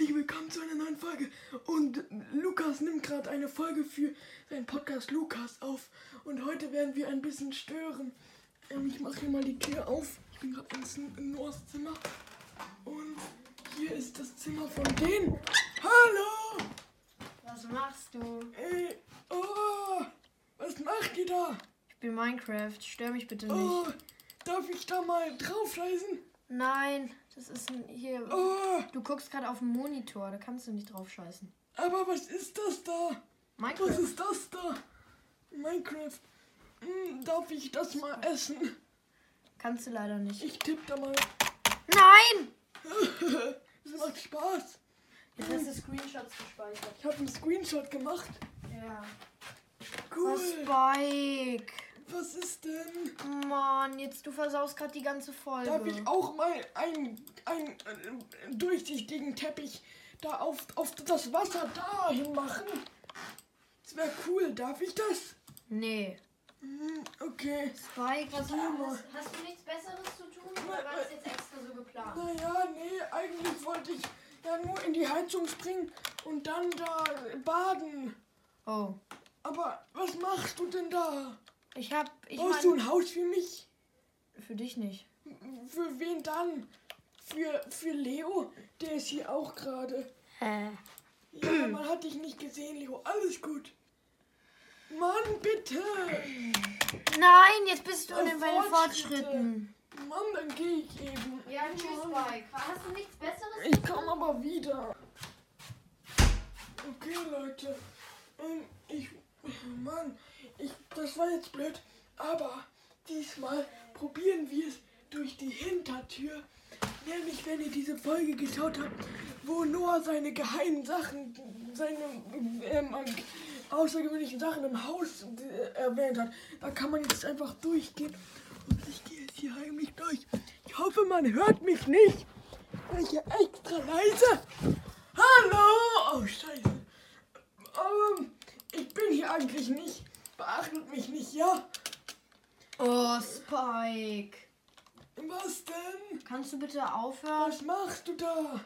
herzlich willkommen zu einer neuen Folge. Und Lukas nimmt gerade eine Folge für seinen Podcast Lukas auf. Und heute werden wir ein bisschen stören. Ähm, ich mache hier mal die Tür auf. Ich bin gerade in, in Noahs Zimmer. Und hier ist das Zimmer von denen. Hallo! Was machst du? Ey, oh, was macht ihr da? Ich spiele Minecraft. Stör mich bitte Oh, nicht. darf ich da mal draufscheißen? Nein, das ist ein, hier. Oh, Du guckst gerade auf den Monitor, da kannst du nicht drauf scheißen. aber was ist das da? Was Minecraft. ist das da? Minecraft. Hm, darf ich das mal essen? Kannst du leider nicht. Ich tippe da mal. Nein! Es macht Spaß. Jetzt hast du Screenshots gespeichert. Ich habe einen Screenshot gemacht. Ja. Cool. Oh, Spike. Was ist denn? Mann, jetzt du versaust gerade die ganze Folge. Darf ich auch mal einen, einen äh, durchsichtigen Teppich da auf, auf das Wasser dahin machen? Das wäre cool. Darf ich das? Nee. Hm, okay. Spike, was hast- hast du nichts Besseres zu tun oder war das jetzt extra so geplant? Naja, nee, eigentlich wollte ich ja nur in die Heizung springen und dann da baden. Oh. Aber was machst du denn da? Ich hab. Ich Brauchst du mein, ein Haus für mich? für dich nicht. Für wen dann? Für, für Leo? Der ist hier auch gerade. Hä? Ja, man hat dich nicht gesehen, Leo. Alles gut. Mann, bitte. Nein, jetzt bist du Äh, in den. Fortschritten. Mann, dann gehe ich eben. Ja, tschüss, Spike. Hast du nichts Besseres? Ich komme aber wieder. Okay, Leute. Ähm, Ich. Mann, das war jetzt blöd. Aber diesmal probieren wir es durch die Hintertür. Nämlich, wenn ihr diese Folge geschaut habt, wo Noah seine geheimen Sachen, seine ähm, außergewöhnlichen Sachen im Haus äh, erwähnt hat. Da kann man jetzt einfach durchgehen. Und ich gehe jetzt hier heimlich durch. Ich hoffe, man hört mich nicht. Ich ja extra leise? Hallo! Oh, scheiße. Ähm, ich bin hier eigentlich nicht. Ja? Oh, Spike. Was denn? Kannst du bitte aufhören? Was machst du da?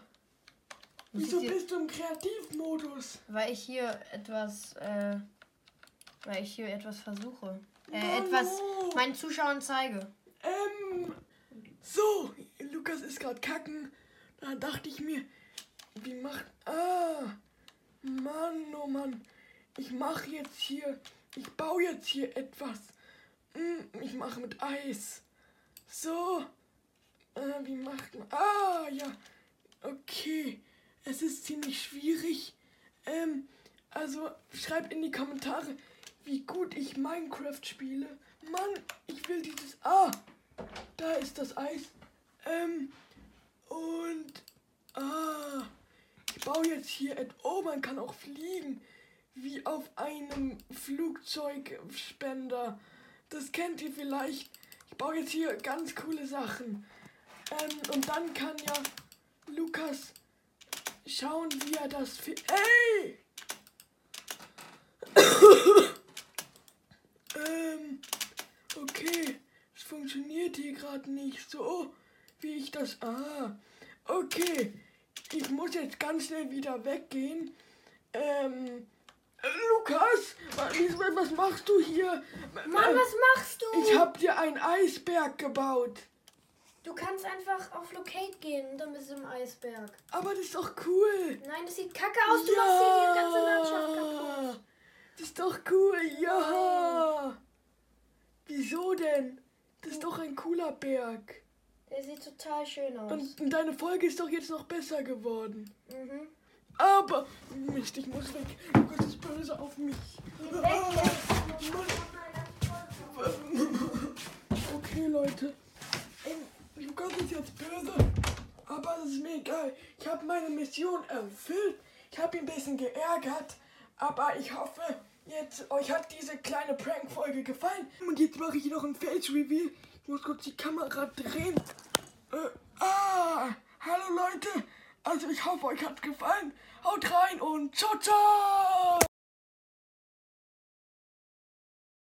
Wieso bist du im Kreativmodus? Weil ich hier etwas, äh, weil ich hier etwas versuche. Äh, etwas meinen Zuschauern zeige. Ähm, so, Lukas ist gerade kacken. Da dachte ich mir, wie macht. Ah, Mann, oh Mann. Ich mache jetzt hier. Ich baue jetzt hier etwas. Hm, Ich mache mit Eis. So. Äh, wie macht man. Ah, ja. Okay. Es ist ziemlich schwierig. Ähm, also schreibt in die Kommentare, wie gut ich Minecraft spiele. Mann, ich will dieses. Ah, da ist das Eis. Ähm, und. Ah, ich baue jetzt hier. Oh, man kann auch fliegen. Wie auf einem Flugzeugspender. Das kennt ihr vielleicht. Ich baue jetzt hier ganz coole Sachen. Ähm, und dann kann ja Lukas schauen, wie er das. Ey! ähm, okay. Es funktioniert hier gerade nicht so, wie ich das. Ah, okay. Ich muss jetzt ganz schnell wieder weggehen. Ähm, äh, Was, was machst du hier? Mann, was machst du? Ich hab dir einen Eisberg gebaut. du kannst einfach auf Locate gehen und dann bist du im Eisberg. Aber das ist doch cool. Nein, das sieht kacke aus. Du machst hier die ganze Landschaft kaputt. Das ist doch cool, ja. Wieso denn? Das ist doch ein cooler Berg. Der sieht total schön aus. Und deine Folge ist doch jetzt noch besser geworden. mhm. Aber, Mist, ich muss weg. Lukas ist böse auf mich. Okay, Leute. Ähm, Lukas ist jetzt böse. Aber das ist mir egal. Ich habe meine Mission erfüllt. Ich habe ihn ein bisschen geärgert. Aber ich hoffe, jetzt euch hat diese kleine Prank-Folge gefallen. Und jetzt mache ich noch ein Face-Reveal. Ich muss kurz die Kamera drehen. Äh, ah, hallo Leute. Also ich hoffe, euch hat gefallen. Haut rein und ciao, ciao.